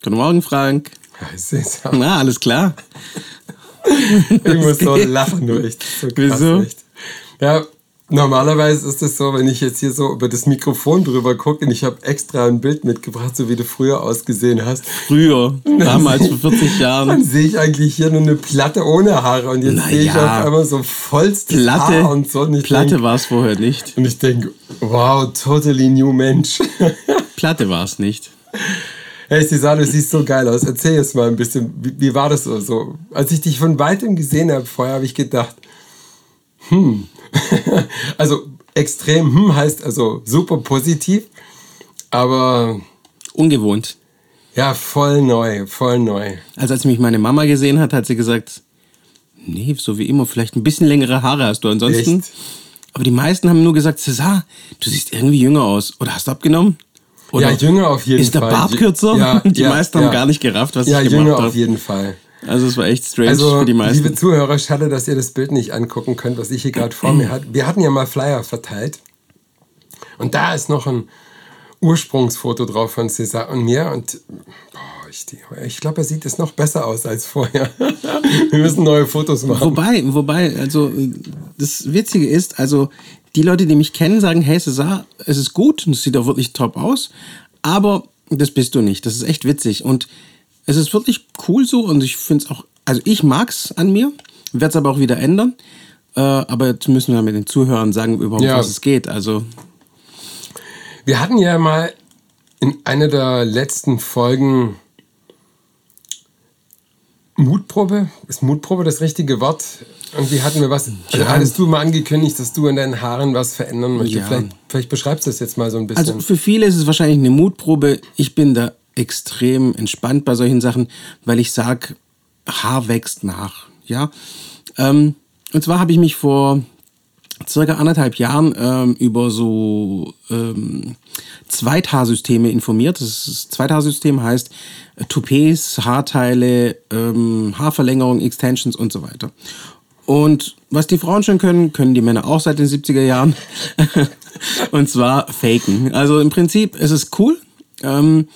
Guten Morgen, Frank. Cesar. Na, alles klar. ich muss so lachen, nur echt. So Wieso? Echt. Ja, normalerweise ist es so, wenn ich jetzt hier so über das Mikrofon drüber gucke und ich habe extra ein Bild mitgebracht, so wie du früher ausgesehen hast. Früher, damals vor 40 Jahren. Dann sehe ich eigentlich hier nur eine Platte ohne Haare und jetzt sehe ich ja. auf einmal so vollstes Platte, Haar und so. Und Platte war es vorher nicht. und ich denke, wow, totally new Mensch. Platte war es nicht. Hey Cesar, du siehst so geil aus. Erzähl jetzt mal ein bisschen, wie, wie war das so? so? Als ich dich von weitem gesehen habe vorher, habe ich gedacht, hm. also extrem hm heißt also super positiv, aber Ungewohnt. ja, voll neu, voll neu. Also als mich meine Mama gesehen hat, hat sie gesagt, nee, so wie immer, vielleicht ein bisschen längere Haare hast du ansonsten. Echt? Aber die meisten haben nur gesagt, Cesar, du siehst irgendwie jünger aus. Oder hast du abgenommen? Oder ja, jünger auf jeden ist der Fall. Bart kürzer? Ja, die ja, meisten ja. haben gar nicht gerafft, was Ja, ich gemacht jünger auf habe. jeden Fall. Also es war echt strange Also, für die meisten. liebe Zuhörer, schade, dass ihr das Bild nicht angucken könnt, was ich hier gerade vor mir hatte. Wir hatten ja mal Flyer verteilt. Und da ist noch ein Ursprungsfoto drauf von César und mir. Und boah, ich, ich glaube, er sieht jetzt noch besser aus als vorher. Wir müssen neue Fotos machen. Wobei, wobei, also das Witzige ist, also die Leute, die mich kennen, sagen, hey Cesar, es ist gut und es sieht auch wirklich top aus, aber das bist du nicht. Das ist echt witzig und es ist wirklich cool so und ich finde es auch, also ich mag's an mir, werde es aber auch wieder ändern. Äh, aber jetzt müssen wir mit den Zuhörern sagen, überhaupt Ja. was es geht. Also Wir hatten ja mal in einer der letzten Folgen Mutprobe. Ist Mutprobe das richtige Wort? Irgendwie hatten wir was. Also Ja. hattest du mal angekündigt, dass du in deinen Haaren was verändern möchtest? Ja. Vielleicht, vielleicht beschreibst du das jetzt mal so ein bisschen. Also für viele ist es wahrscheinlich eine Mutprobe. Ich bin da extrem entspannt bei solchen Sachen, weil ich sage, Haar wächst nach. Ja. Ähm, und zwar habe ich mich vor circa anderthalb Jahren ähm, über so ähm, Zweithaarsysteme informiert. Das ist- Zweithaarsystem heißt äh, Toupets, Haarteile, ähm, Haarverlängerung, Extensions und so weiter. Und was die Frauen schon können, können die Männer auch seit den 70er Jahren. und zwar faken. Also im Prinzip ist es cool. Ähm,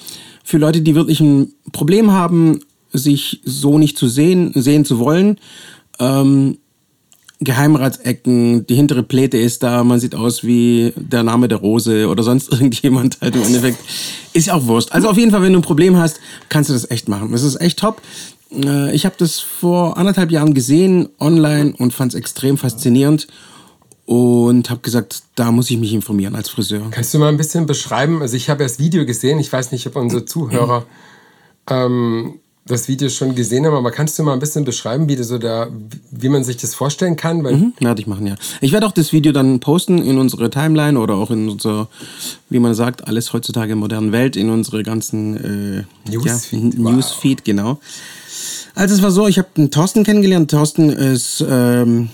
für Leute, die wirklich ein Problem haben, sich so nicht zu sehen, sehen zu wollen. Ähm, Geheimratsecken, die hintere Pläte ist da, man sieht aus wie der Name der Rose oder sonst irgendjemand halt im Endeffekt. Ist ja auch Wurst. Also auf jeden Fall, wenn du ein Problem hast, kannst du das echt machen. Das ist echt top. Äh, Ich habe das vor anderthalb Jahren gesehen online und fand es extrem faszinierend und habe gesagt, da muss ich mich informieren als Friseur. Kannst du mal ein bisschen beschreiben? Also ich habe ja das Video gesehen. Ich weiß nicht, ob unsere Zuhörer ähm, das Video schon gesehen haben, aber kannst du mal ein bisschen beschreiben, wie, so da, wie man sich das vorstellen kann? Weil Hm, Werde ich machen, ja. Ich werde auch das Video dann posten in unsere Timeline oder auch in unser, wie man sagt, alles heutzutage in modernen Welt, in unsere ganzen äh, Newsfeed, ja, wow. Newsfeed, genau. Also es war so, ich habe einen Thorsten kennengelernt. Thorsten ist ähm,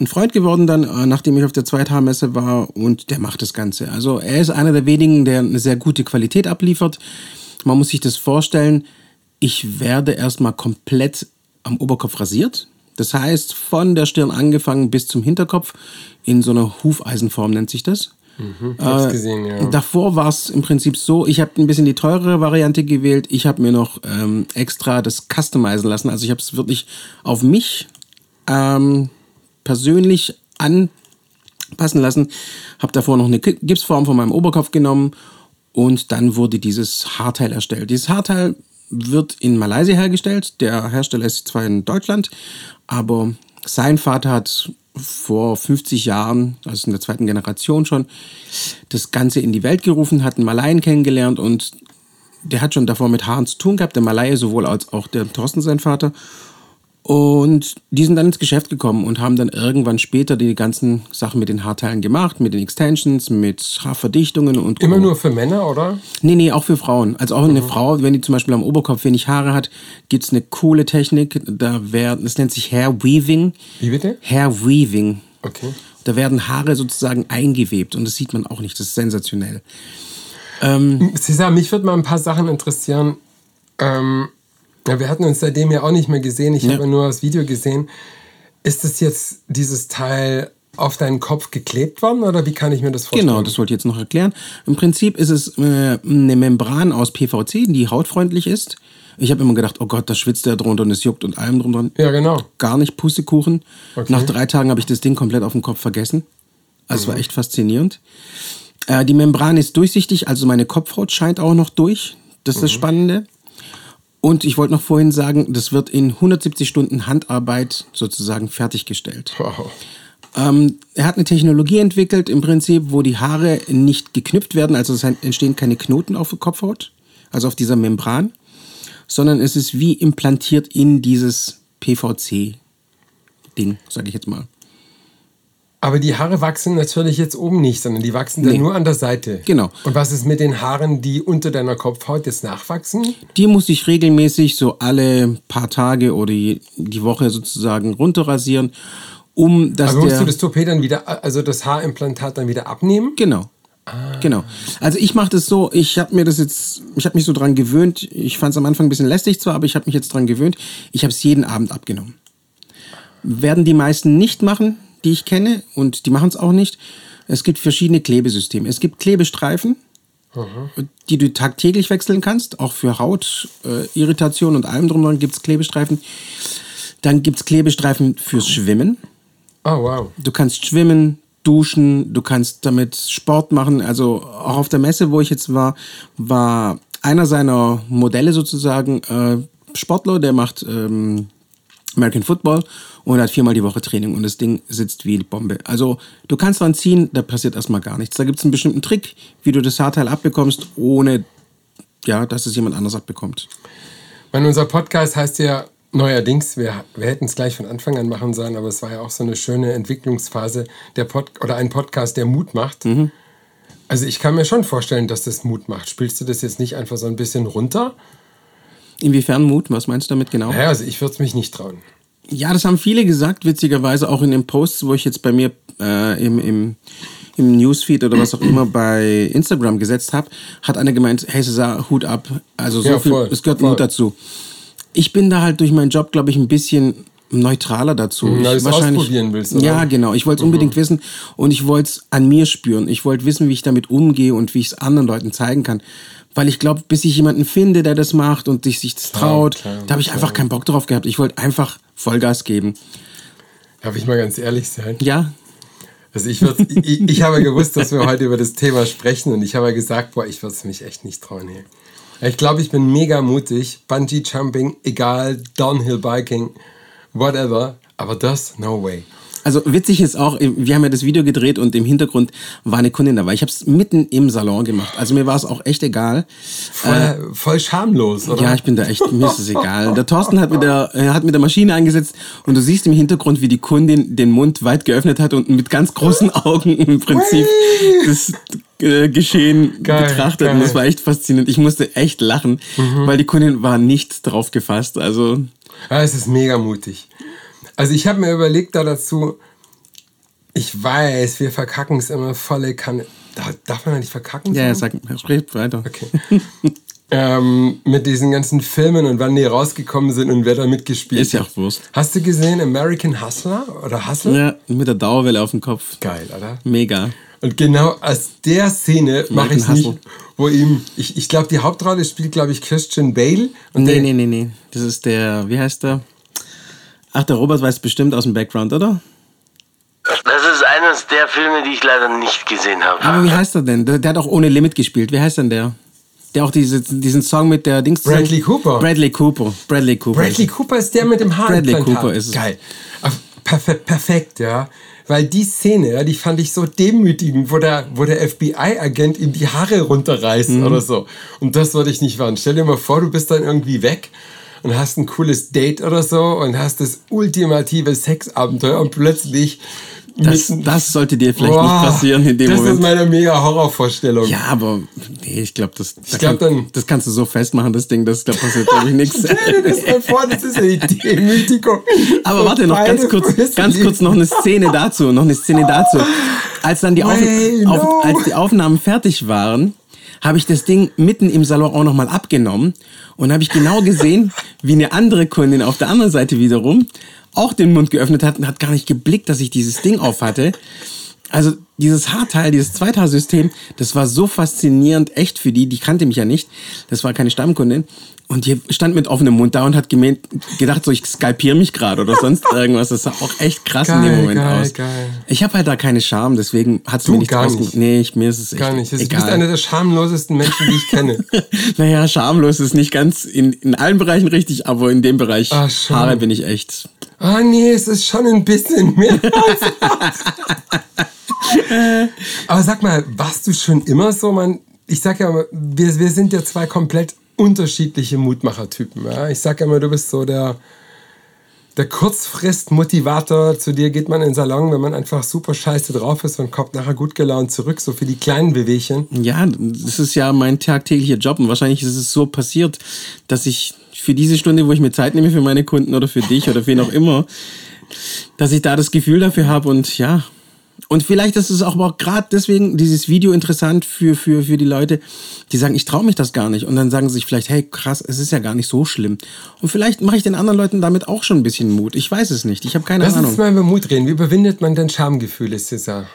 ein Freund geworden dann, äh, nachdem ich auf der Zweithaarmesse war und der macht das Ganze. Also er ist einer der wenigen, der eine sehr gute Qualität abliefert. Man muss sich das vorstellen, ich werde erstmal komplett am Oberkopf rasiert. Das heißt, von der Stirn angefangen bis zum Hinterkopf in so einer Hufeisenform nennt sich das. Ich hab's gesehen, ja. Davor war es im Prinzip so, ich habe ein bisschen die teurere Variante gewählt. Ich habe mir noch ähm, extra das customizen lassen. Also ich habe es wirklich auf mich ähm, persönlich anpassen lassen. Habe davor noch eine Gipsform von meinem Oberkopf genommen und dann wurde dieses Haarteil erstellt. Dieses Haarteil wird in Malaysia hergestellt. Der Hersteller ist zwar in Deutschland, aber sein Vater hat vor 50 Jahren, also in der zweiten Generation schon, das Ganze in die Welt gerufen, hat einen Malayen kennengelernt und der hat schon davor mit Haaren zu tun gehabt, der Malaye sowohl als auch der Thorsten, sein Vater. Und die sind dann ins Geschäft gekommen und haben dann irgendwann später die ganzen Sachen mit den Haarteilen gemacht, mit den Extensions, mit Haarverdichtungen und Immer Co. nur für Männer, oder? Nee, nee, auch für Frauen. Also auch eine Frau, wenn die zum Beispiel am Oberkopf wenig Haare hat, gibt's eine coole Technik. Da werden, das nennt sich Hair Weaving. Wie bitte? Hair Weaving. Okay. Da werden Haare sozusagen eingewebt und das sieht man auch nicht. Das ist sensationell. Cesar, mich würde mal ein paar Sachen interessieren. Ähm, ja, wir hatten uns seitdem ja auch nicht mehr gesehen. Ich Ja. habe nur das Video gesehen. Ist das jetzt dieses Teil auf deinen Kopf geklebt worden oder wie kann ich mir das vorstellen? Genau, das wollte ich jetzt noch erklären. Im Prinzip ist es äh, eine Membran aus PVC, die hautfreundlich ist. Ich habe immer gedacht, oh Gott, da schwitzt der drunter und es juckt und allem drunter. Ja, genau. Gar nicht Pustekuchen. Okay. Nach drei Tagen habe ich das Ding komplett auf dem Kopf vergessen. Also es war echt faszinierend. Äh, die Membran ist durchsichtig, also meine Kopfhaut scheint auch noch durch. Das ist das Spannende. Und ich wollte noch vorhin sagen, das wird in 170 Stunden Handarbeit sozusagen fertiggestellt. Wow. Ähm, er hat eine Technologie entwickelt, im Prinzip, wo die Haare nicht geknüpft werden, also es entstehen keine Knoten auf der Kopfhaut, also auf dieser Membran, sondern es ist wie implantiert in dieses PVC-Ding, sage ich jetzt mal. Aber die Haare wachsen natürlich jetzt oben nicht, sondern die wachsen dann Nee. nur an der Seite. Genau. Und was ist mit den Haaren, die unter deiner Kopfhaut jetzt nachwachsen? Die muss ich regelmäßig so alle paar Tage oder die Woche sozusagen runterrasieren, um dass Aber musst du das Toupet dann wieder, also das Haarimplantat dann wieder abnehmen? Genau. Genau. Also ich mache das so, ich habe mir das jetzt, ich habe mich so dran gewöhnt. Ich fand es am Anfang ein bisschen lästig zwar, aber ich habe mich jetzt dran gewöhnt. Ich habe es jeden Abend abgenommen. Werden die meisten nicht machen, die ich kenne, und die machen es auch nicht. Es gibt verschiedene Klebesysteme. Es gibt Klebestreifen, die du tagtäglich wechseln kannst. Auch für Hautirritation äh, und allem drumherum gibt es Klebestreifen. Dann gibt es Klebestreifen fürs Schwimmen. Oh, wow. Du kannst schwimmen, duschen, du kannst damit Sport machen. Also auch auf der Messe, wo ich jetzt war, war einer seiner Modelle sozusagen äh, Sportler, der macht ähm, American Football und hat viermal die Woche Training und das Ding sitzt wie die Bombe. Also du kannst dran ziehen, da passiert erstmal gar nichts. Da gibt es einen bestimmten Trick, wie du das Haarteil abbekommst, ohne ja, dass es jemand anders abbekommt. Weil unser Podcast heißt ja neuerdings, wir, wir hätten es gleich von Anfang an machen sollen, aber es war ja auch so eine schöne Entwicklungsphase der Pod oder ein Podcast, der Mut macht. Mhm. Also ich kann mir schon vorstellen, dass das Mut macht. Spielst du das jetzt nicht einfach so ein bisschen runter? Inwiefern Mut? Was meinst du damit genau? Naja, also ich würde es mich nicht trauen. Ja, das haben viele gesagt, witzigerweise auch in den Posts, wo ich jetzt bei mir äh, im, im, im Newsfeed oder was auch immer bei Instagram gesetzt habe, hat einer gemeint, hey Cesar, Hut ab. Also so Ja, viel, voll, es gehört voll. Mut dazu. Ich bin da halt durch meinen Job, glaube ich, ein bisschen neutraler dazu. Mhm, ich es ausprobieren willst, oder? Ja, genau. Ich wollte es unbedingt wissen und ich wollte es an mir spüren. Ich wollte wissen, wie ich damit umgehe und wie ich es anderen Leuten zeigen kann. Weil ich glaube, bis ich jemanden finde, der das macht und sich sich das traut, klar, da habe ich einfach keinen Bock drauf gehabt. Ich wollte einfach Vollgas geben. Darf ich mal ganz ehrlich sein? Ja, Also ich, ich, ich habe gewusst, dass wir heute über das Thema sprechen und ich habe gesagt, boah, ich würde es mich echt nicht trauen hier. Ich glaube, ich bin mega mutig. Bungee Jumping, egal, Downhill Biking, whatever. Aber das, no way. Also witzig ist auch, wir haben ja das Video gedreht und im Hintergrund war eine Kundin dabei. Ich habe es mitten im Salon gemacht. Also mir war es auch echt egal. Voll, voll schamlos, oder? Ja, ich bin da echt, mir ist es egal. Der Thorsten hat mit der, er hat mit der Maschine eingesetzt und du siehst im Hintergrund, wie die Kundin den Mund weit geöffnet hat und mit ganz großen Augen im Prinzip das äh, Geschehen Geil, betrachtet. Und geil. das war echt faszinierend. Ich musste echt lachen, weil die Kundin war nicht drauf gefasst. Also Ja, es ist mega mutig. Also ich habe mir überlegt da dazu, ich weiß, wir verkacken es immer volle Kanne. Da, darf man ja nicht verkacken? ja, ja, sag, sprich weiter. Okay. ähm, mit diesen ganzen Filmen und wann die rausgekommen sind und wer da mitgespielt Ist ja hat. auch Wurst. Hast du gesehen American Hustler oder Hustle? Ja, mit der Dauerwelle auf dem Kopf. Geil, oder? Mega. Und genau aus der Szene mache ich nicht, wo ihm, ich, ich glaube, die Hauptrolle spielt, glaube ich, Christian Bale. Und Nee, der, nee, nee, nee. Das ist der, wie heißt der? Ach, der Robert weiß bestimmt aus dem Background, oder? Das ist eines der Filme, die ich leider nicht gesehen habe. Aber wie heißt er denn? Der, der hat auch ohne Limit gespielt. Wie heißt denn der? Der auch diese, diesen Song mit der Dings. Bradley Cooper. Bradley Cooper. Bradley Cooper. Bradley Cooper ist der mit dem Bradley Haarimplantat. Cooper ist es. Geil. Ach, perfe perfekt, ja. Weil die Szene, ja, die fand ich so demütigend, wo der, wo der FBI-Agent ihm die Haare runterreißt Mhm. oder so. Und das würde ich nicht machen. Stell dir mal vor, du bist dann irgendwie weg und hast ein cooles Date oder so und hast das ultimative Sexabenteuer und plötzlich Das, das sollte dir vielleicht Boah, nicht passieren in dem das Moment. ist meine mega Horrorvorstellung. ja, aber nee, ich glaube, das, da glaub, kann, dann- das kannst du so festmachen, das Ding, das da passiert, glaube ich, nichts. Stell dir das mal vor, das ist eine Demütigung. Aber warte noch ganz kurz, ganz kurz noch eine Szene dazu, noch eine Szene dazu. Als dann die, Auf, no. auf, als die Aufnahmen fertig waren, habe ich das Ding mitten im Salon auch nochmal abgenommen und habe ich genau gesehen, wie eine andere Kundin auf der anderen Seite wiederum auch den Mund geöffnet hat und hat gar nicht geblickt, dass ich dieses Ding auf hatte. Also dieses Haarteil, dieses Zweitaarsystem, das war so faszinierend, echt für die, die kannte mich ja nicht. Das war keine Stammkundin. Und die stand mit offenem Mund da und hat gemeint, gedacht, so ich skalpiere mich gerade oder sonst irgendwas. Das sah auch echt krass in dem Geil, Moment geil, aus. geil. Ich habe halt da keine Scham, deswegen hat es mir nichts gar nicht. Nee, ich, mir ist es echt Gar nicht. Du bist egal. einer der schamlosesten Menschen, die ich kenne. naja, schamlos ist nicht ganz in, in allen Bereichen richtig, aber in dem Bereich Ach. Haare bin ich echt. Ah, nee, es ist schon ein bisschen mehr. Aber sag mal, warst du schon immer so, man? Ich sag ja wir, wir sind ja zwei komplett unterschiedliche Mutmachertypen. Ja? Ich sag ja immer, du bist so der, der Kurzfrist-Motivator. Zu dir geht man in den Salon, wenn man einfach super scheiße drauf ist und kommt nachher gut gelaunt zurück, so für die kleinen Bewegchen. Ja, das ist ja mein tagtäglicher Job und wahrscheinlich ist es so passiert, dass ich für diese Stunde, wo ich mir Zeit nehme für meine Kunden oder für dich oder wen auch immer, dass ich da das Gefühl dafür habe und ja. Und vielleicht ist es auch, auch gerade deswegen dieses Video interessant für, für, für die Leute, die sagen, ich traue mich das gar nicht. Und dann sagen sie sich vielleicht, hey, krass, es ist ja gar nicht so schlimm. Und vielleicht mache ich den anderen Leuten damit auch schon ein bisschen Mut. Ich weiß es nicht. Ich habe keine Lass Ahnung. uns mal über Mut reden. Wie überwindet man denn Schamgefühle, Cesar?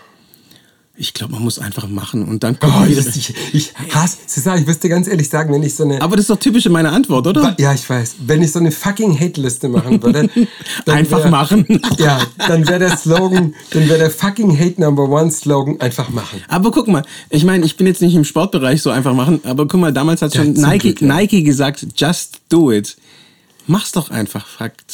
Ich glaube, man muss einfach machen und dann Oh, gucken, wie das, das, ich, ich hasse, Cesar, ich müsste ganz ehrlich sagen, wenn ich so eine... Aber das ist doch typisch meine Antwort, oder? Ja, ich weiß. Wenn ich so eine fucking Hate-Liste machen würde. Einfach wär- machen. Ja, dann wäre der Slogan, dann wäre der fucking Hate Number One Slogan einfach machen. Aber guck mal, ich meine, ich bin jetzt nicht im Sportbereich so einfach machen, aber guck mal, damals hat schon Nike, Glück, ja. Nike gesagt, just do it. Mach's doch einfach,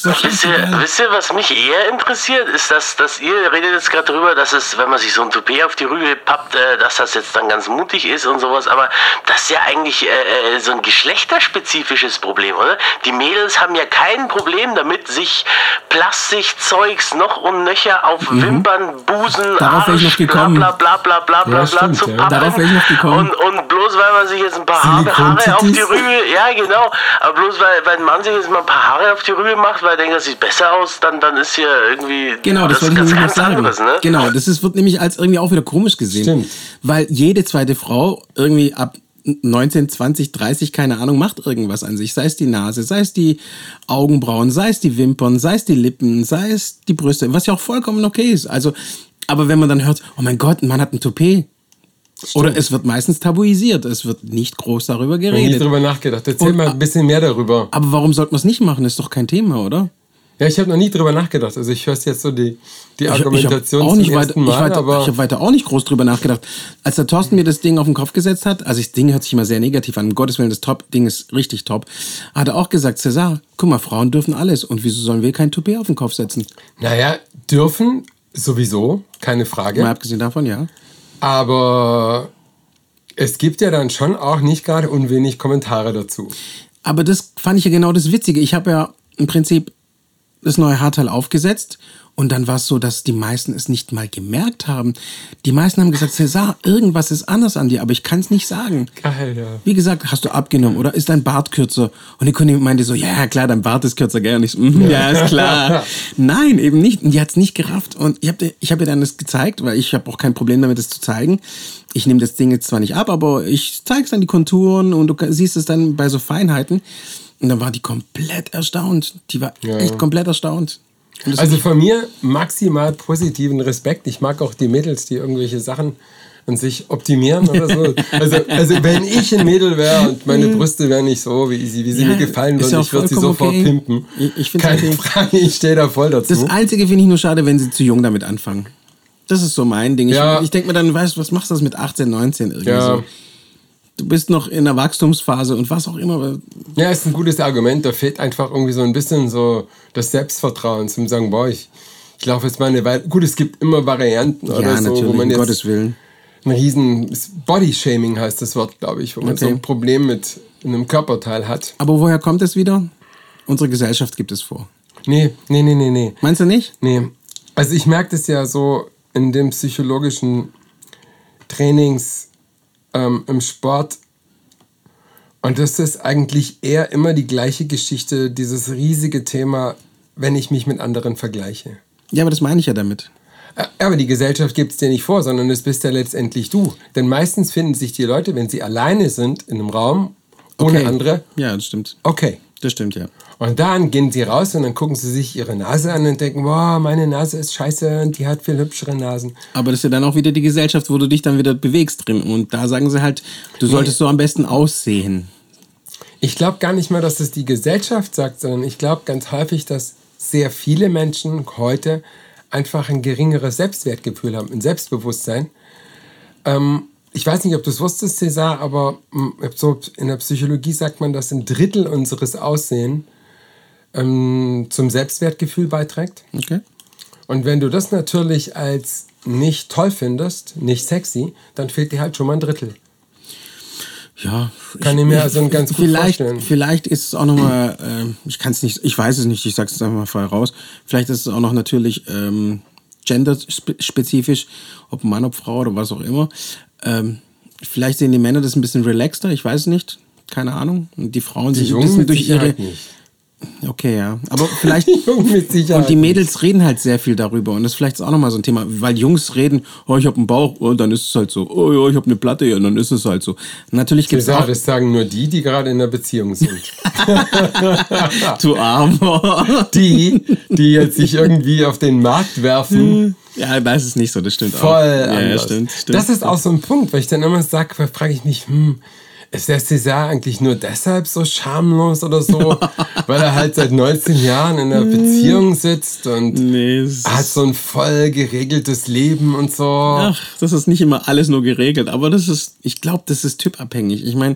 doch Wisst ihr, wisst ihr, was mich eher interessiert, ist, dass, dass ihr redet jetzt gerade drüber, dass es, wenn man sich so ein Toupet auf die Rübe pappt, äh, dass das jetzt dann ganz mutig ist und sowas, aber das ist ja eigentlich äh, äh, so ein geschlechterspezifisches Problem, oder? Die Mädels haben ja kein Problem damit, sich Plastikzeugs noch und nöcher auf Wimpern, Busen, Mhm. Darauf wäre ich noch Arsch, gekommen. bla bla bla bla bla Ja, bla stimmt, zu ja. pappen. Darauf wäre ich noch gekommen. Und, und bloß weil man sich jetzt ein paar Haare, Haare auf die? Rübe, ja genau, aber bloß weil, weil Mann sich jetzt mal ein paar Haare auf die Rübe macht, weil er denkt, das sieht besser aus, dann, dann ist hier irgendwie Genau, das, das wollte ich nämlich sagen. anderes, ne? Genau, das ist, wird nämlich als irgendwie auch wieder komisch gesehen. Stimmt. Weil jede zweite Frau irgendwie ab 19, 20, 30, keine Ahnung, macht irgendwas an sich. Sei es die Nase, sei es die Augenbrauen, sei es die Wimpern, sei es die Lippen, sei es die Brüste, was ja auch vollkommen okay ist. Also, aber wenn man dann hört, oh mein Gott, ein Mann hat ein Toupet. Oder es wird meistens tabuisiert. Es wird nicht groß darüber Ich habe nie geredet. drüber nachgedacht. Erzähl Und- mal ein bisschen mehr darüber. Aber warum sollte man es nicht machen? Ist doch kein Thema, oder? Ja, ich habe noch nie drüber nachgedacht. Also ich höre jetzt so die, die Ich- Argumentation ich hab auch nicht weiter, ersten ich, Mal, weiter, aber ich habe weiter auch nicht groß drüber nachgedacht. Als der Thorsten mir das Ding auf den Kopf gesetzt hat, also das Ding hört sich immer sehr negativ an, um Gottes Willen, das top, Ding ist richtig top, hat er auch gesagt, César, guck mal, Frauen dürfen alles und wieso sollen wir kein Toupet auf den Kopf setzen? naja, dürfen sowieso, keine Frage. Mal abgesehen davon, ja. Aber es gibt ja dann schon auch nicht gerade unwenig Kommentare dazu. Aber das fand ich ja genau das Witzige. Ich habe ja im Prinzip das neue Haarteil aufgesetzt und dann war es so, dass die meisten es nicht mal gemerkt haben. Die meisten haben gesagt, César, irgendwas ist anders an dir, aber ich kann es nicht sagen. Geil, ja. Wie gesagt, hast du abgenommen oder ist dein Bart kürzer? Und die Kundin meinte so, ja klar, dein Bart ist kürzer, gell? Und ich so, "Mhm, ja, ist klar. Nein, eben nicht. Und die hat's nicht gerafft. Und ich habe ich hab ihr dann das gezeigt, weil ich habe auch kein Problem damit, das zu zeigen. Ich nehme das Ding jetzt zwar nicht ab, aber ich zeige dann die Konturen und du siehst es dann bei so Feinheiten. Und dann war die komplett erstaunt. Die war Ja. echt komplett erstaunt. Also von mir maximal positiven Respekt. Ich mag auch die Mädels, die irgendwelche Sachen an sich optimieren oder so. Also, also wenn ich ein Mädel wäre und meine Brüste wären nicht so, wie sie, wie sie Ja, mir gefallen würden, ja ich würde sie sofort okay. pimpen. Ich- ich Keine okay. Frage, ich stehe da voll dazu. Das Einzige finde ich nur schade, wenn sie zu jung damit anfangen. Das ist so mein Ding. Ich, Ja. ich denke mir dann, weißt du, was machst du das mit 18, 19 irgendwie so? Du bist noch in der Wachstumsphase und was auch immer. Ja, ist ein gutes Argument. Da fehlt einfach irgendwie so ein bisschen so das Selbstvertrauen zum sagen, boah, ich, ich laufe jetzt mal eine Weile. Gut, es gibt immer Varianten oder Ja, so, natürlich, wo man um jetzt Gottes Willen. ein riesen Body-Shaming heißt das Wort, glaube ich, wo man so Okay. ein Problem mit einem Körperteil hat. Aber woher kommt es wieder? Unsere Gesellschaft gibt es vor. Nee, nee, nee, nee, nee. Meinst du nicht? Nee. Also ich merke das ja so in den psychologischen Trainings ähm, im Sport. Und das ist eigentlich eher immer die gleiche Geschichte, dieses riesige Thema, wenn ich mich mit anderen vergleiche. Ja, aber das meine ich ja damit. Aber die Gesellschaft gibt es dir nicht vor, sondern es bist ja letztendlich du. Denn meistens finden sich die Leute, wenn sie alleine sind in einem Raum, ohne Okay. andere, Ja, das stimmt. okay. Das stimmt, ja. Und dann gehen sie raus und dann gucken sie sich ihre Nase an und denken, wow, meine Nase ist scheiße und die hat viel hübschere Nasen. Aber das ist ja dann auch wieder die Gesellschaft, wo du dich dann wieder bewegst drin. Und da sagen sie halt, du solltest so am besten aussehen. Ich glaube gar nicht mal, dass das die Gesellschaft sagt, sondern ich glaube ganz häufig, dass sehr viele Menschen heute einfach ein geringeres Selbstwertgefühl haben, ein Selbstbewusstsein. Ähm, ich weiß nicht, ob du es wusstest, César, aber so in der Psychologie sagt man, dass ein Drittel unseres Aussehen ähm, zum Selbstwertgefühl beiträgt. Okay. Und wenn du das natürlich als nicht toll findest, nicht sexy, dann fehlt dir halt schon mal ein Drittel. Ja, Kann ich mir also ganz gut vielleicht, vorstellen. Vielleicht ist es auch nochmal, äh, ich kann es nicht, ich weiß es nicht, ich sage es einfach mal frei raus. Vielleicht ist es auch noch natürlich ähm, genderspezifisch, ob Mann, ob Frau oder was auch immer. Ähm, vielleicht sehen die Männer das ein bisschen relaxter, ich weiß nicht, keine Ahnung. Und die Frauen Die sich ein bisschen durch ihre, nicht. Okay, ja. Aber vielleicht. Mit Sicherheit und die Mädels reden halt sehr viel darüber. Und das ist vielleicht auch nochmal so ein Thema. Weil Jungs reden, oh, ich habe einen Bauch, und dann ist es halt so. Oh ja, ich habe eine Platte, ja, und dann ist es halt so. Natürlich gibt es César, auch. das sagen nur die, die gerade in einer Beziehung sind. Du Armer. die, die jetzt sich irgendwie auf den Markt werfen. ja, da ist es nicht so, das stimmt auch. Voll Ja, ja, stimmt, stimmt. Das ist auch so ein Punkt, weil ich dann immer sage, frage ich mich, hm, ist der César eigentlich nur deshalb so schamlos oder so? weil er halt seit 19 Jahren in einer Beziehung sitzt und Nee, hat so ein voll geregeltes Leben und so. ach, das ist nicht immer alles nur geregelt. Aber das ist, ich glaube, das ist typabhängig. Ich meine,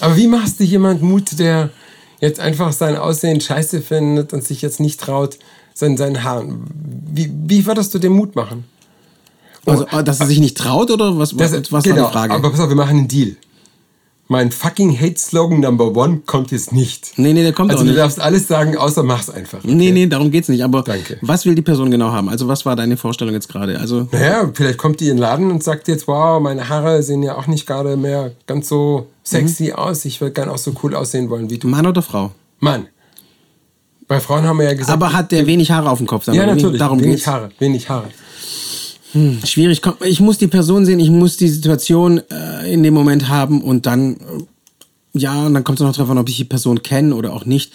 Aber wie machst du jemand Mut, der jetzt einfach sein Aussehen scheiße findet und sich jetzt nicht traut, sein, seinen Haaren? Wie, wie würdest du dem Mut machen? also, dass er sich nicht traut oder was, was, Das, was genau, war die Frage? aber pass auf, wir machen einen Deal. Mein fucking Hate-Slogan Number One kommt jetzt nicht. nee, nee, der kommt Also auch du nicht. darfst alles sagen, außer mach's einfach. Nee, okay? nee, darum geht's nicht. Aber Danke. was will die Person genau haben? Also, was war deine Vorstellung jetzt gerade? Also, Naja, vielleicht kommt die in den Laden und sagt jetzt, wow, meine Haare sehen ja auch nicht gerade mehr ganz so sexy Mhm. aus. Ich würde gern auch so cool aussehen wollen wie du. Mann oder Frau? Mann. Bei Frauen haben wir ja gesagt. Aber hat der wenig Haare auf dem Kopf? Dann, ja, natürlich. Darum wenig geht's. Haare. Wenig Haare. Schwierig. Komm, Ich muss die Person sehen, ich muss die Situation äh, in dem Moment haben und dann, äh, ja, und dann kommt es noch darauf an, ob ich die Person kenne oder auch nicht.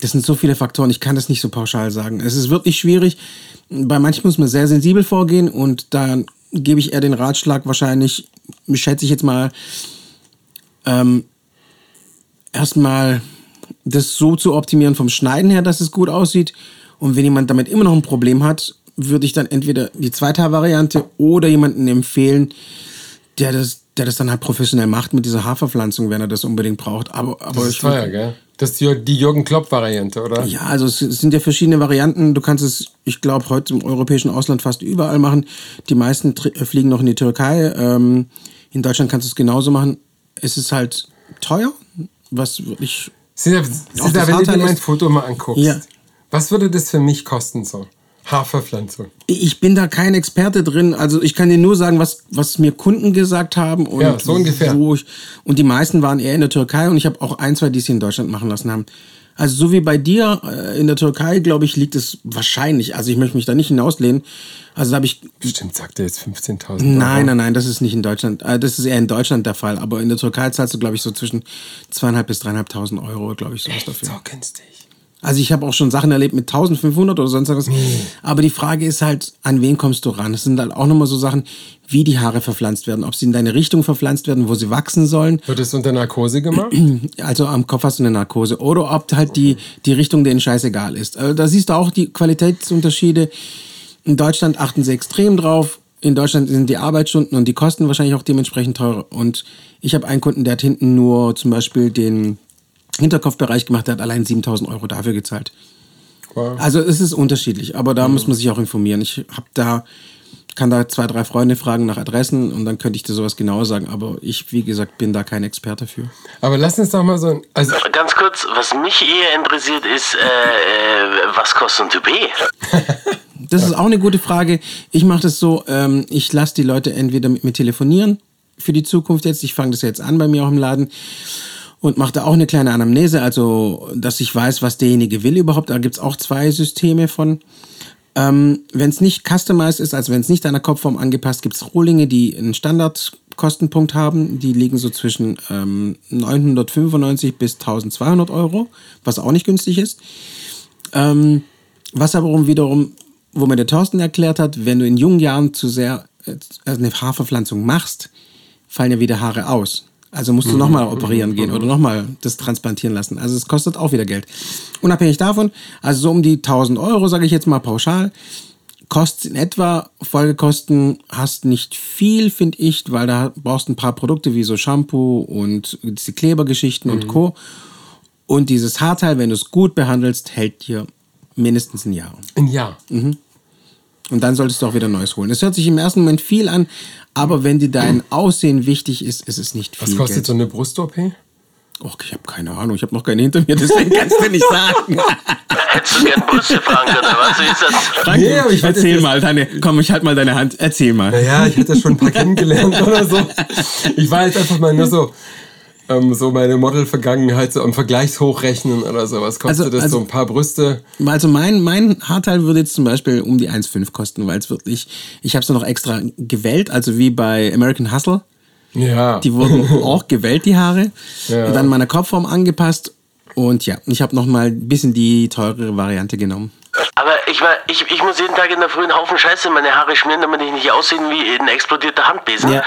Das sind so viele Faktoren, ich kann das nicht so pauschal sagen. Es ist wirklich schwierig. Bei manchen muss man sehr sensibel vorgehen und da gebe ich eher den Ratschlag wahrscheinlich, schätze ich jetzt mal, ähm, erstmal das so zu optimieren vom Schneiden her, dass es gut aussieht. Und wenn jemand damit immer noch ein Problem hat, würde ich dann entweder die zweite Variante oder jemanden empfehlen, der das, der das dann halt professionell macht mit dieser Haarverpflanzung, wenn er das unbedingt braucht. Aber, aber Das ist teuer, gell? Das ist die die Jürgen Klopp-Variante, oder? ja, also es sind ja verschiedene Varianten. Du kannst es, ich glaube, heute im europäischen Ausland fast überall machen. Die meisten äh, fliegen noch in die Türkei. Ähm, in Deutschland kannst du es genauso machen. Es ist halt teuer, was wirklich Cesar, das wenn du dir mein Foto mal anguckst, Ja. was würde das für mich kosten so? Haarverpflanzung. Ich bin da kein Experte drin. Also ich kann dir nur sagen, was, was mir Kunden gesagt haben. Und Ja, so ungefähr. Ich, und die meisten waren eher in der Türkei und ich habe auch ein, zwei, die es in Deutschland machen lassen haben. Also so wie bei dir äh, in der Türkei, glaube ich, liegt es wahrscheinlich. Also ich möchte mich da nicht hinauslehnen. Also da habe ich... Bestimmt sagt er jetzt 15.000 Euro. Nein, nein, nein, das ist nicht in Deutschland. Äh, Das ist eher in Deutschland der Fall. Aber in der Türkei zahlst du, glaube ich, so zwischen zweieinhalb bis dreieinhalbtausend Euro, glaube ich, sowas dafür. So günstig. Also ich habe auch schon Sachen erlebt mit 1500 oder sonst was. Aber die Frage ist halt, an wen kommst du ran? Es sind halt auch nochmal so Sachen, wie die Haare verpflanzt werden. Ob sie in deine Richtung verpflanzt werden, wo sie wachsen sollen. Wird es unter Narkose gemacht? Also am Kopf hast du eine Narkose. Oder ob halt die, die Richtung denen scheißegal ist. Also da siehst du auch die Qualitätsunterschiede. In Deutschland achten sie extrem drauf. In Deutschland sind die Arbeitsstunden und die Kosten wahrscheinlich auch dementsprechend teurer. Und ich habe einen Kunden, der hat hinten nur zum Beispiel den Hinterkopfbereich gemacht, der hat allein 7000 Euro dafür gezahlt. Wow. Also es ist unterschiedlich, aber da muss man sich auch informieren. Ich habe da, kann da zwei, drei Freunde fragen nach Adressen und dann könnte ich dir sowas genau sagen, aber ich, wie gesagt, bin da kein Experte für. Aber lass uns doch mal so ein. Also, Ganz kurz, was mich eher interessiert ist, äh, äh, was kostet ein Toupet? Das ist auch eine gute Frage. Ich mache das so, ähm, ich lasse die Leute entweder mit mir telefonieren für die Zukunft jetzt. Ich fange das jetzt an bei mir auch im Laden und mache da auch eine kleine Anamnese, also dass ich weiß, was derjenige will überhaupt. Da gibt's auch zwei Systeme von. Ähm, wenn es nicht customized ist, also wenn es nicht deiner Kopfform angepasst, gibt's Rohlinge, die einen Standard Kostenpunkt haben. Die liegen so zwischen ähm, 995 bis 1200 Euro, was auch nicht günstig ist. Ähm, was aber wiederum, wo mir der Thorsten erklärt hat, wenn du in jungen Jahren zu sehr äh, eine Haarverpflanzung machst, fallen ja wieder Haare aus. Also musst du nochmal operieren gehen oder nochmal das transplantieren lassen. Also es kostet auch wieder Geld. Unabhängig davon, also so um die 1000 Euro, sage ich jetzt mal pauschal, kostet in etwa, Folgekosten hast nicht viel, finde ich, weil da brauchst du ein paar Produkte wie so Shampoo und diese Klebergeschichten und Co. Und dieses Haarteil, wenn du es gut behandelst, hält dir mindestens ein Jahr. Ein Jahr. Und dann solltest du auch wieder Neues holen. Es hört sich im ersten Moment viel an, aber wenn dir dein Aussehen wichtig ist, ist es nicht viel Was kostet Geld. so eine Brust-OP? Och, ich habe keine Ahnung, ich habe noch keine hinter mir, deswegen kannst du nicht sagen. Hättest du gern Brüste, Frank, oder was? Ist das? Frank, Nee, aber ich weiß erzähl mal deine, komm, ich halt mal deine Hand, erzähl mal. Naja, ich hatte schon ein paar kennengelernt oder so. Ich war jetzt einfach mal nur so, ähm, so meine Model-Vergangenheit so am Vergleich hochrechnen oder so. Was kostet Also- das? also- so ein paar Brüste? Also mein, mein Haarteil würde jetzt zum Beispiel um die 1,5 kosten, weil es wirklich, ich habe es noch extra gewellt, also wie bei American Hustle. Ja. Die wurden auch gewellt, die Haare. Ja. Dann meiner Kopfform angepasst. Und ja, ich habe noch mal ein bisschen die teurere Variante genommen. Aber ich, war, ich, ich muss jeden Tag in der Früh einen Haufen Scheiße in meine Haare schmieren, damit ich nicht aussehe wie ein explodierter Handbesen. Ja.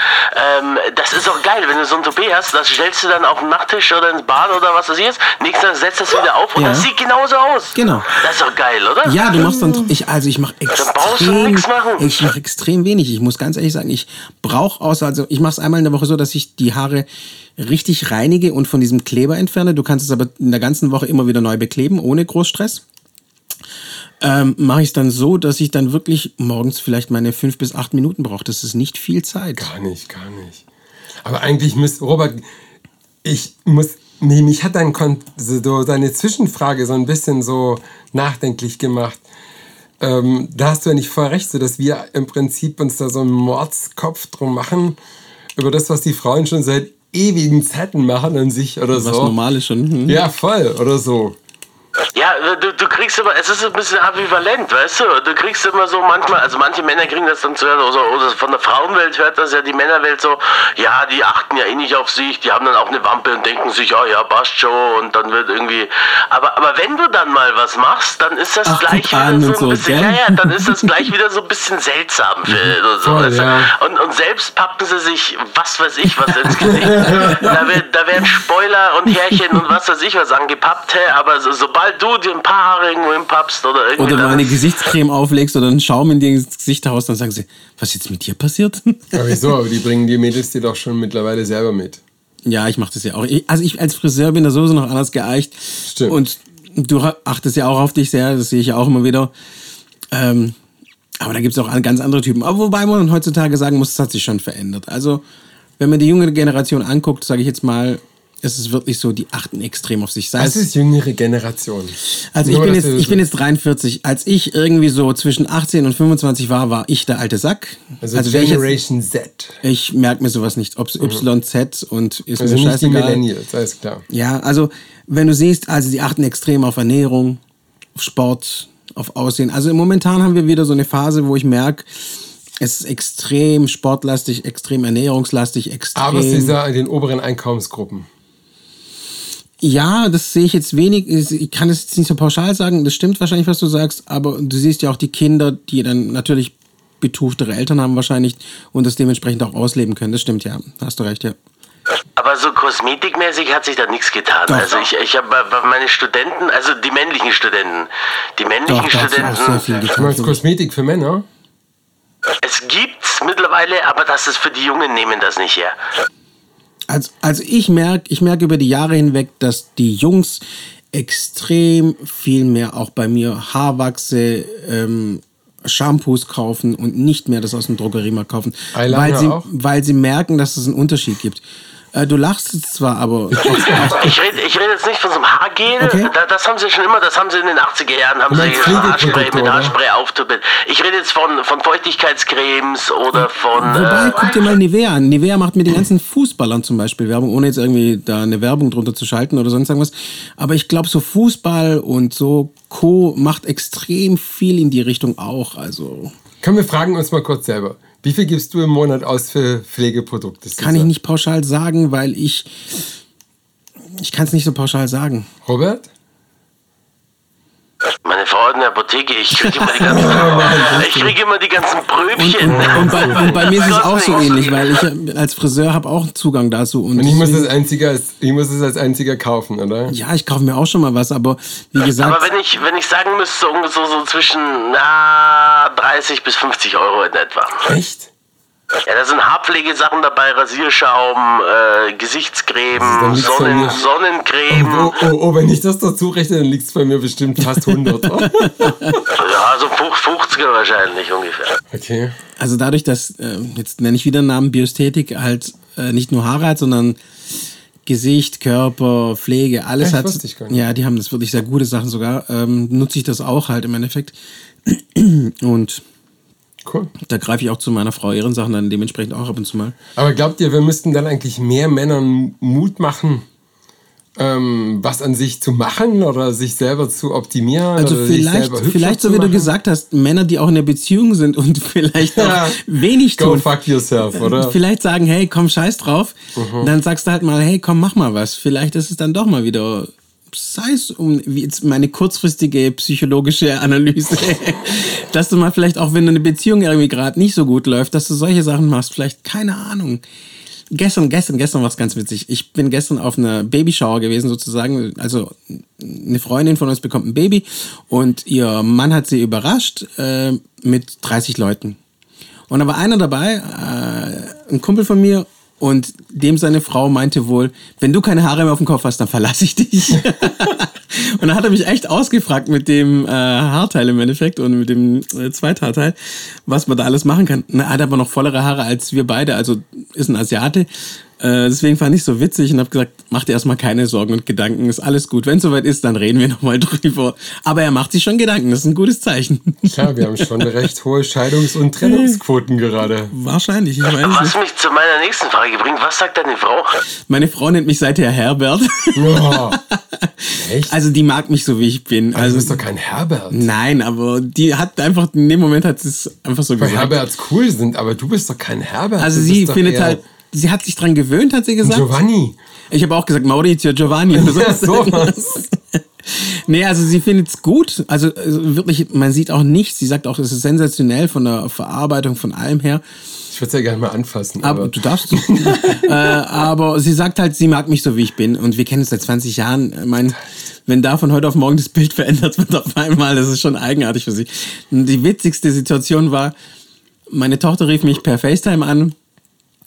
Ähm, das ist auch geil, wenn du so ein Toupet hast, das stellst du dann auf den Nachttisch oder ins Bad oder was das hier ist. Nächsten Tag setzt das wieder auf und Ja. das sieht genauso aus. Genau. Das ist doch geil, oder? Ja, du machst dann, ich, also ich mache extrem, ich mache extrem wenig. Ich muss ganz ehrlich sagen, ich brauche außer, also ich mache es einmal in der Woche so, dass ich die Haare richtig reinige und von diesem Kleber entferne. Du kannst es aber in der ganzen Woche immer wieder neu bekleben, ohne Großstress. Ähm, mache ich es dann so, dass ich dann wirklich morgens vielleicht meine fünf bis acht Minuten brauche. Das ist nicht viel Zeit. Gar nicht, gar nicht. Aber eigentlich müsste, Robert, ich muss, nee, mich hat dein Kon so deine Zwischenfrage so ein bisschen so nachdenklich gemacht. Ähm, da hast du ja nicht voll recht, so dass wir im Prinzip uns da so einen Mordskopf drum machen, über das, was die Frauen schon seit ewigen Zeiten machen an sich oder so. Was normal ist schon. Hm? Ja, voll, oder so. Ja, du, du kriegst immer, es ist ein bisschen ambivalent, weißt du? Du kriegst immer so manchmal, also manche Männer kriegen das dann zu hören, oder, oder von der Frauenwelt hört das ja die Männerwelt so, ja, die achten ja eh nicht auf sich, die haben dann auch eine Wampe und denken sich, ja, ja, passt schon und dann wird irgendwie, aber, aber wenn du dann mal was machst, dann ist das Ach, gleich wieder so ein so, bisschen, gell? ja, ja, dann ist das gleich wieder so ein bisschen seltsam für, oder so, Voll, du? ja. und, und selbst pappen sie sich, was weiß ich, was ins Gesicht. da, wird, da werden Spoiler und Härchen und was weiß ich was angepappt, hä? aber so, sobald du dir ein paar Haare irgendwo hinpappst oder irgendwie. Oder mal eine Gesichtscreme auflegst oder einen Schaum in dir ins Gesicht haust, dann sagen sie, was ist jetzt mit dir passiert? Aber wieso? Aber die bringen die Mädels dir doch schon mittlerweile selber mit. Ja, ich mache das ja auch. Ich, also ich als Friseur bin da sowieso noch anders geeicht. Stimmt. Und du achtest ja auch auf dich sehr, das sehe ich ja auch immer wieder. Ähm, aber da gibt es auch ganz andere Typen. Aber wobei man heutzutage sagen muss, es hat sich schon verändert. Also, wenn man die junge Generation anguckt, sage ich jetzt mal, es ist wirklich so, die achten extrem auf sich. Sei Das es, ist jüngere Generation. also ich Nur, bin, dass jetzt, ich bin jetzt 43. Als ich irgendwie so zwischen 18 und 25 war, war ich der alte Sack. Also, wär ich jetzt- Generation Z. ich merke mir sowas nicht, ob Y, Z und ist Also mir nicht die scheißegal. Millennials, alles klar. Ja, also wenn du siehst, also die achten extrem auf Ernährung, auf Sport, auf Aussehen. Also momentan haben wir wieder so eine Phase, wo ich merke, es ist extrem sportlastig, extrem ernährungslastig, extrem. Aber es ist ja in den oberen Einkommensgruppen. Ja, das sehe ich jetzt wenig. Ich kann es jetzt nicht so pauschal sagen. Das stimmt wahrscheinlich, was du sagst. Aber du siehst ja auch die Kinder, die dann natürlich betuchtere Eltern haben wahrscheinlich und das dementsprechend auch ausleben können. Das stimmt ja. Hast du recht, ja. Aber so kosmetikmäßig hat sich da nichts getan. Doch. Also ich, ich habe meine Studenten, also die männlichen Studenten, die männlichen Doch, sich auch Studenten, sehr viel Du meinst Kosmetik für Männer? es gibt's mittlerweile, aber das ist für die Jungen nehmen das nicht her. Also, also ich merke ich merk über die Jahre hinweg, dass die Jungs extrem viel mehr auch bei mir Haarwachse, ähm, Shampoos kaufen und nicht mehr das aus dem Drogeriemarkt kaufen. Eyeliner weil sie, auch? weil sie merken, dass es einen Unterschied gibt. Äh, du lachst jetzt zwar, aber Ich rede ich red jetzt nicht von so einem Haargel, Okay. da, das haben sie schon immer, das haben sie in den 80er Jahren, haben sie Haarspray mit? Haarspray auftuppelt. Ich rede jetzt von, von Feuchtigkeitscremes oder von... Wobei, Äh, guck dir mal Nivea an. Nivea macht mit den ganzen Fußballern zum Beispiel Werbung, ohne jetzt irgendwie da eine Werbung drunter zu schalten oder sonst irgendwas. Aber ich glaube, so Fußball und so Co. macht extrem viel in die Richtung auch. Also, Komm, wir fragen uns mal kurz selber. Wie viel gibst du im Monat aus für Pflegeprodukte? Kann ich nicht pauschal sagen, weil ich. Ich kann es nicht so pauschal sagen. Robert? Meine Frau hat eine Apotheke, ich kriege immer, die ganzen- ich krieg immer die ganzen Brötchen. Und, und, bei, und bei mir ist es auch so ähnlich, weil ich als Friseur habe auch Zugang dazu. Und, Und ich muss, das einzige als, ich muss es als einziger kaufen, oder? ja, ich kaufe mir auch schon mal was, aber wie gesagt, Aber wenn ich, wenn ich sagen müsste, so, so zwischen na, 30 bis 50 Euro in etwa. Echt? Ja, da sind Haarpflegesachen dabei, Rasierschaum, äh, Gesichtscreme, Sonnen, Sonnencreme. Oh, oh, oh, wenn ich das dazu rechne, dann liegt es bei mir bestimmt fast 100. Ja, so 50er wahrscheinlich ungefähr. okay. also dadurch, dass, äh, jetzt nenne ich wieder einen Namen, Biosthetik halt äh, nicht nur Haare hat, sondern Gesicht, Körper, Pflege, alles Echt? hat. Wusste ich gar nicht. Ja, die haben das wirklich sehr gute Sachen sogar. Ähm, nutze ich das auch halt im Endeffekt. Und Cool. da greife ich auch zu meiner Frau ihren Sachen dann dementsprechend auch ab und zu mal. Aber glaubt ihr, wir müssten dann eigentlich mehr Männern Mut machen, ähm, was an sich zu machen oder sich selber zu optimieren? Also vielleicht, vielleicht so wie du gesagt hast, Männer, die auch in der Beziehung sind und vielleicht auch wenig Go tun. fuck yourself, oder? Vielleicht sagen, hey, komm, scheiß drauf. Mhm. Dann sagst du halt mal, hey, komm, mach mal was. Vielleicht ist es dann doch mal wieder, sei es um jetzt meine kurzfristige psychologische Analyse, dass du mal vielleicht auch, wenn eine Beziehung irgendwie gerade nicht so gut läuft, dass du solche Sachen machst. Vielleicht, keine Ahnung. Gestern, gestern, gestern war es ganz witzig. Ich bin gestern auf einer Babyshower gewesen, sozusagen. Also eine Freundin von uns bekommt ein Baby und ihr Mann hat sie überrascht äh, mit 30 Leuten. Und da war einer dabei, äh, ein Kumpel von mir, und dem seine Frau meinte wohl, wenn du keine Haare mehr auf dem Kopf hast, dann verlasse ich dich. und dann hat er mich echt ausgefragt mit dem äh, Haarteil im Endeffekt und mit dem äh, Zweithaarteil, was man da alles machen kann. Na, Er hat aber noch vollere Haare als wir beide, also ist ein Asiate. Äh, deswegen fand ich so witzig und habe gesagt, mach dir erstmal keine Sorgen und Gedanken, ist alles gut. Wenn es soweit ist, dann reden wir nochmal drüber. Aber er macht sich schon Gedanken, das ist ein gutes Zeichen. Klar, wir haben schon recht hohe Scheidungs- und Trennungsquoten gerade. Wahrscheinlich, ich weiß es Was nicht. mich zu meiner nächsten Frage bringt, was sagt deine Frau? Meine Frau nennt mich seither Herbert. Oh. Echt? Also die mag mich so, wie ich bin. Also, du Also bist doch kein Herbert. nein, aber die hat einfach, in dem Moment hat sie es einfach so Weil gesagt. Herberts cool sind, aber du bist doch kein Herbert. Also du sie findet halt, sie hat sich dran gewöhnt, hat sie gesagt. Giovanni. Ich habe auch gesagt, Maurizio Giovanni oder Ja, so. sowas. nee, also sie findet es gut. Also also wirklich, man sieht auch nichts. Sie sagt auch, es ist sensationell von der Verarbeitung, von allem her. Ich würde es ja gerne mal anfassen. Aber Aber, du darfst. äh, aber sie sagt halt, sie mag mich so, wie ich bin. Und wir kennen uns seit 20 Jahren. Ich mein, wenn da von heute auf morgen das Bild verändert wird auf einmal, das ist schon eigenartig für sie. Und die witzigste Situation war, meine Tochter rief mich per FaceTime an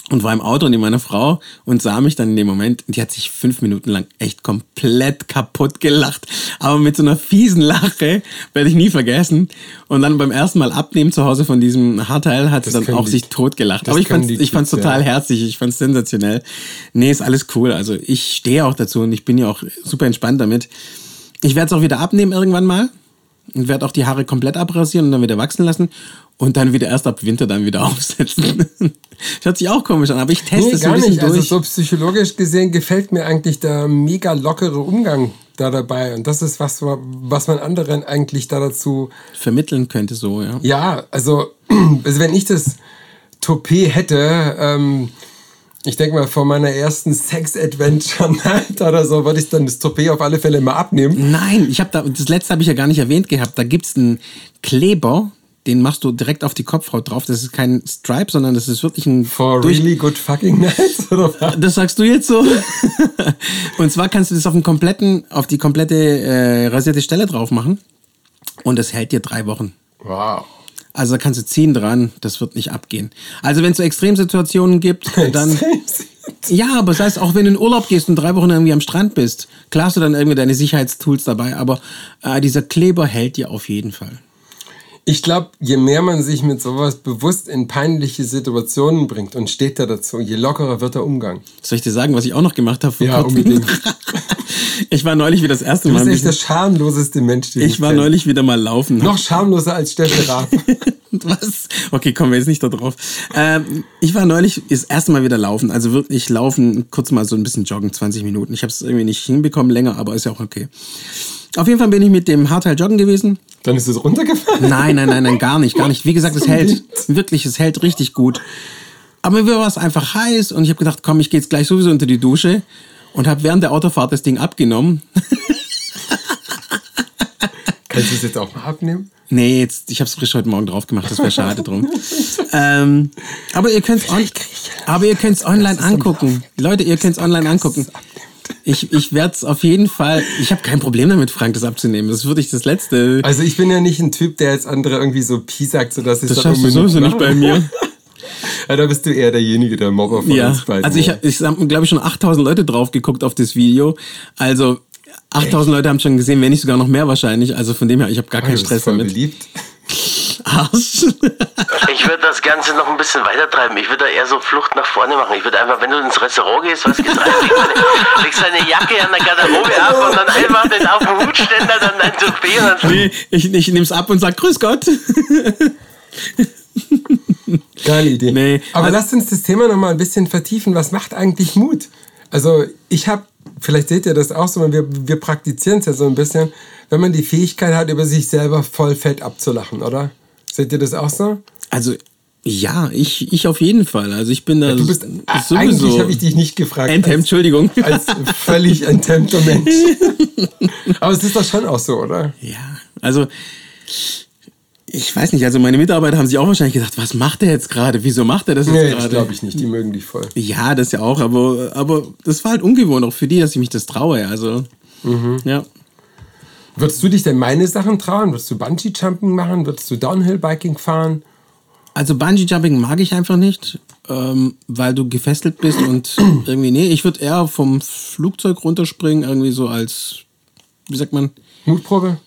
und war im Auto neben meiner Frau und sah mich dann in dem Moment. Und die hat sich fünf Minuten lang echt komplett kaputt gelacht. Aber mit so einer fiesen Lache werde ich nie vergessen. Und dann beim ersten Mal abnehmen zu Hause von diesem Haarteil hat sie dann auch die- sich totgelacht. das Aber ich die ich fand's total ja. herzig. Ich fand's sensationell. Nee, ist alles cool. Also ich stehe auch dazu und ich bin ja auch super entspannt damit. Ich werde es auch wieder abnehmen irgendwann mal. Und werde auch die Haare komplett abrasieren und dann wieder wachsen lassen. Und dann wieder erst ab Winter dann wieder aufsetzen. das hört sich auch komisch an, aber ich teste nee, es ein gar bisschen nicht. Also durch. so psychologisch gesehen gefällt mir eigentlich der mega lockere Umgang da dabei. Und das ist was, was man anderen eigentlich da dazu Vermitteln könnte so, ja. Ja, also, also wenn ich das Toupet hätte, ähm, ich denke mal, vor meiner ersten Sex-Adventure-Night oder so, würde ich dann das Toupet auf alle Fälle mal abnehmen. Nein, ich habe da, das letzte habe ich ja gar nicht erwähnt gehabt. Da gibt's einen Kleber, den machst du direkt auf die Kopfhaut drauf. Das ist kein Stripe, sondern das ist wirklich ein. For durch- really good fucking nights, oder was? Das sagst du jetzt so? und zwar kannst du das auf den kompletten, auf die komplette äh, rasierte Stelle drauf machen. Und das hält dir drei Wochen. Wow. Also da kannst du ziehen dran, das wird nicht abgehen. Also wenn es so Extremsituationen gibt, dann. Ja, aber das heißt, auch wenn du in Urlaub gehst und drei Wochen irgendwie am Strand bist, klar hast du dann irgendwie deine Sicherheitstools dabei, aber äh, dieser Kleber hält dir auf jeden Fall. Ich glaube, je mehr man sich mit sowas bewusst in peinliche Situationen bringt und steht da dazu, je lockerer wird der Umgang. Soll ich dir sagen, was ich auch noch gemacht habe? Ja, kurzem? unbedingt. ich war neulich wieder das erste Du Mal. bist ein echt der schamloseste Mensch, den Ich war kenne. neulich wieder mal laufen. Noch schamloser als Steffi Raab. Was? Okay, kommen wir jetzt nicht da drauf. Ähm, ich war neulich das erste Mal wieder laufen. Also wirklich laufen, kurz mal so ein bisschen joggen, 20 Minuten. Ich habe es irgendwie nicht hinbekommen länger, aber ist ja auch okay. Auf jeden Fall bin ich mit dem Hardtail joggen gewesen. Dann ist es runtergefallen? Nein, nein, nein, nein, gar nicht, gar nicht. Wie gesagt, es hält. Wirklich, es hält richtig gut. Aber mir war es einfach heiß und ich habe gedacht, komm, ich gehe jetzt gleich sowieso unter die Dusche und habe während der Autofahrt das Ding abgenommen. Kannst du es jetzt auch mal abnehmen? Nee, jetzt, ich habe es frisch heute Morgen drauf gemacht, das wäre schade drum. ähm, aber ihr könnt on aber ihr könnt's online angucken. Leute, ihr könnt es online angucken. Ich, ich werde es auf jeden Fall. Ich habe kein Problem damit, Frank, das abzunehmen. Das ist wirklich das Letzte. Also ich bin ja nicht ein Typ, der jetzt andere irgendwie so Pi sagt, sodass ich das schaffst du sowieso nicht bei mir. Ja, da bist du eher derjenige, der Mobber von ja, uns beiden. Also ich, ich habe, glaube ich, schon 8000 Leute drauf geguckt auf das Video. Also 8000 Leute haben schon gesehen, wenn nicht sogar noch mehr wahrscheinlich. Also von dem her, ich habe gar keinen Oh, bist Stress voll damit. beliebt. Arsch. Ich würde das Ganze noch ein bisschen weiter treiben. Ich würde da eher so Flucht nach vorne machen. Ich würde einfach, wenn du ins Restaurant gehst, was geht's rein, legst deine, legst deine Jacke an der Garderobe ab und dann einfach den auf dem Hutständer, dann dein Toupet und dann nee, ich, ich nehme es ab und sag Grüß Gott. Geile Idee. Nee, Aber also- lasst uns das Thema noch mal ein bisschen vertiefen. Was macht eigentlich Mut? Also ich habe, vielleicht seht ihr das auch so, wir, wir praktizieren es ja so ein bisschen, wenn man die Fähigkeit hat, über sich selber voll fett abzulachen, oder? Seht ihr das auch so? Also ja, ich, ich auf jeden Fall. Also ich bin da Du bist, sowieso eigentlich habe ich dich nicht gefragt. enthemmt, Entschuldigung. Als, völlig enthemmter Mensch. Aber es ist doch schon auch so, oder? Ja, also ich weiß nicht, also meine Mitarbeiter haben sich auch wahrscheinlich gedacht, was macht er jetzt gerade? Wieso macht er das jetzt Nee, das gerade? glaube ich nicht. Die mögen dich voll. Ja, das ja auch, aber, aber das war halt ungewohnt auch für die, dass ich mich das traue. Also, Mhm. ja. Würdest du dich denn meine Sachen trauen? Würdest du Bungee-Jumping machen? Würdest du Downhill-Biking fahren? Also Bungee Jumping mag ich einfach nicht, ähm, weil du gefesselt bist und irgendwie, nee, ich würde eher vom Flugzeug runterspringen, irgendwie so als, wie sagt man? Mutprobe?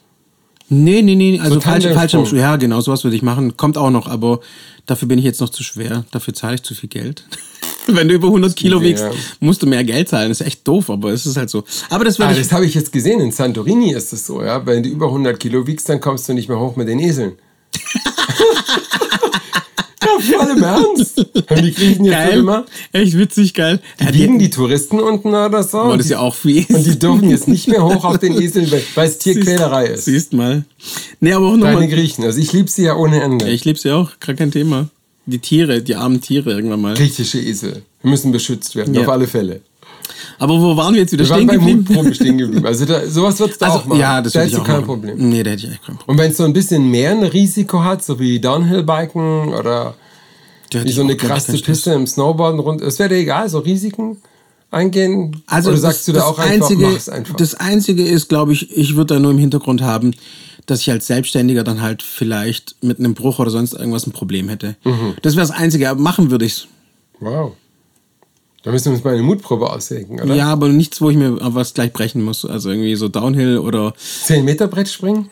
Nee, nee, nee, also So falsch, Tandemsprung. falsch, ja, genau, sowas würde ich machen. Kommt auch noch, aber dafür bin ich jetzt noch zu schwer. Dafür zahle ich zu viel Geld. Wenn du über 100 Kilo Ja. wiegst, musst du mehr Geld zahlen. Das ist echt doof, aber es ist halt so. Aber das Ah, das habe ich jetzt gesehen. In Santorini ist es so, ja. Wenn du über 100 Kilo wiegst, dann kommst du nicht mehr hoch mit den Eseln. ja, voll im Ernst. Haben die Griechen jetzt so Geil. immer? Echt witzig, geil. Ja, Wiegen die Touristen unten oder so? Oh, das ist ja auch fies. Und die dürfen jetzt nicht mehr hoch auf den Eseln, weil- es Tierquälerei ist. Siehst mal. Nee, aber auch Deine nochmal. Griechen. Also ich liebe sie ja ohne Ende. Ich liebe sie auch, gar kein Thema. Die Tiere, die armen Tiere irgendwann mal. Griechische Esel. müssen beschützt werden, Ja. auf alle Fälle. Aber wo waren wir jetzt wieder Wir waren stehen bei geblieben? Mutproben stehen geblieben. Also da, sowas wird es da auch Also, machen. ja, das da hättest du auch kein machen. Problem. Nee, da hätte ich echt kein Problem. Und wenn es so ein bisschen mehr ein Risiko hat, so wie Downhill-Biken oder wie so auch, eine krasse. Piste im Snowboarden rund, es wäre dir egal, so Risiken eingehen? Also oder das- sagst du da auch einfach, einzige, mach's einfach? Das Einzige ist, glaube ich, ich würde da nur im Hintergrund haben, dass ich als Selbstständiger dann halt vielleicht mit einem Bruch oder sonst irgendwas ein Problem hätte. Mhm. Das wäre das Einzige, aber machen würde ich's. wow. Da müssen wir uns mal eine Mutprobe ausdenken, oder? Ja, aber nichts, wo ich mir was gleich brechen muss. Also irgendwie so Downhill oder 10 Meter Brett springen?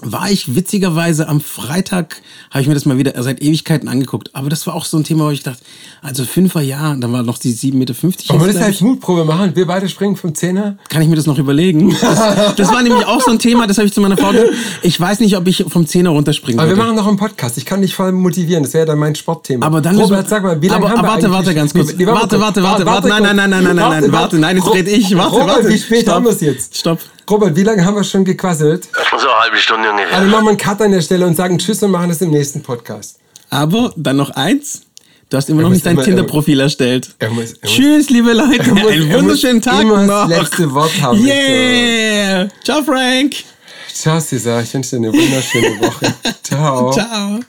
War ich witzigerweise am Freitag, habe ich mir das mal wieder seit Ewigkeiten angeguckt. Aber das war auch so ein Thema, wo ich dachte, also Fünfer, ja, dann war noch die 7,50 Meter. Wollen wir das als. Mutprobe machen? Wir beide springen vom Zehner? Kann ich mir das noch überlegen? Das, das war nämlich auch so ein Thema, das habe ich zu meiner Frau gesagt. Ich weiß nicht, ob ich vom Zehner runterspringen Aber wir würde. machen noch einen Podcast. Ich kann dich voll motivieren. Das wäre dann mein Sportthema. Aber dann Robert, wir- sag mal, wie lange aber- haben wir warte, eigentlich warte, gesch- ganz kurz. Nee, Warte, warte, warte, warte. Nein, nein, nein, nein, nein, nein, warte. Nein, jetzt red ich. Warte, Robert, warte. wie spät Stopp. haben wir es jetzt? Stopp. Robert, wie lange haben wir schon gequasselt? So eine halbe Stunde ungefähr. Also machen wir einen Cut an der Stelle und sagen Tschüss und machen das im nächsten Podcast. Aber dann noch eins. Du hast immer noch nicht dein Tinder-Profil erstellt. Er muss- er muss- Tschüss, liebe Leute. Er muss- Einen er wunderschönen muss Tag immer noch. das letzte Wort haben. Yeah. Ciao, Frank. Ciao, Cesar. Ich wünsche dir eine wunderschöne Woche. Ciao. Ciao.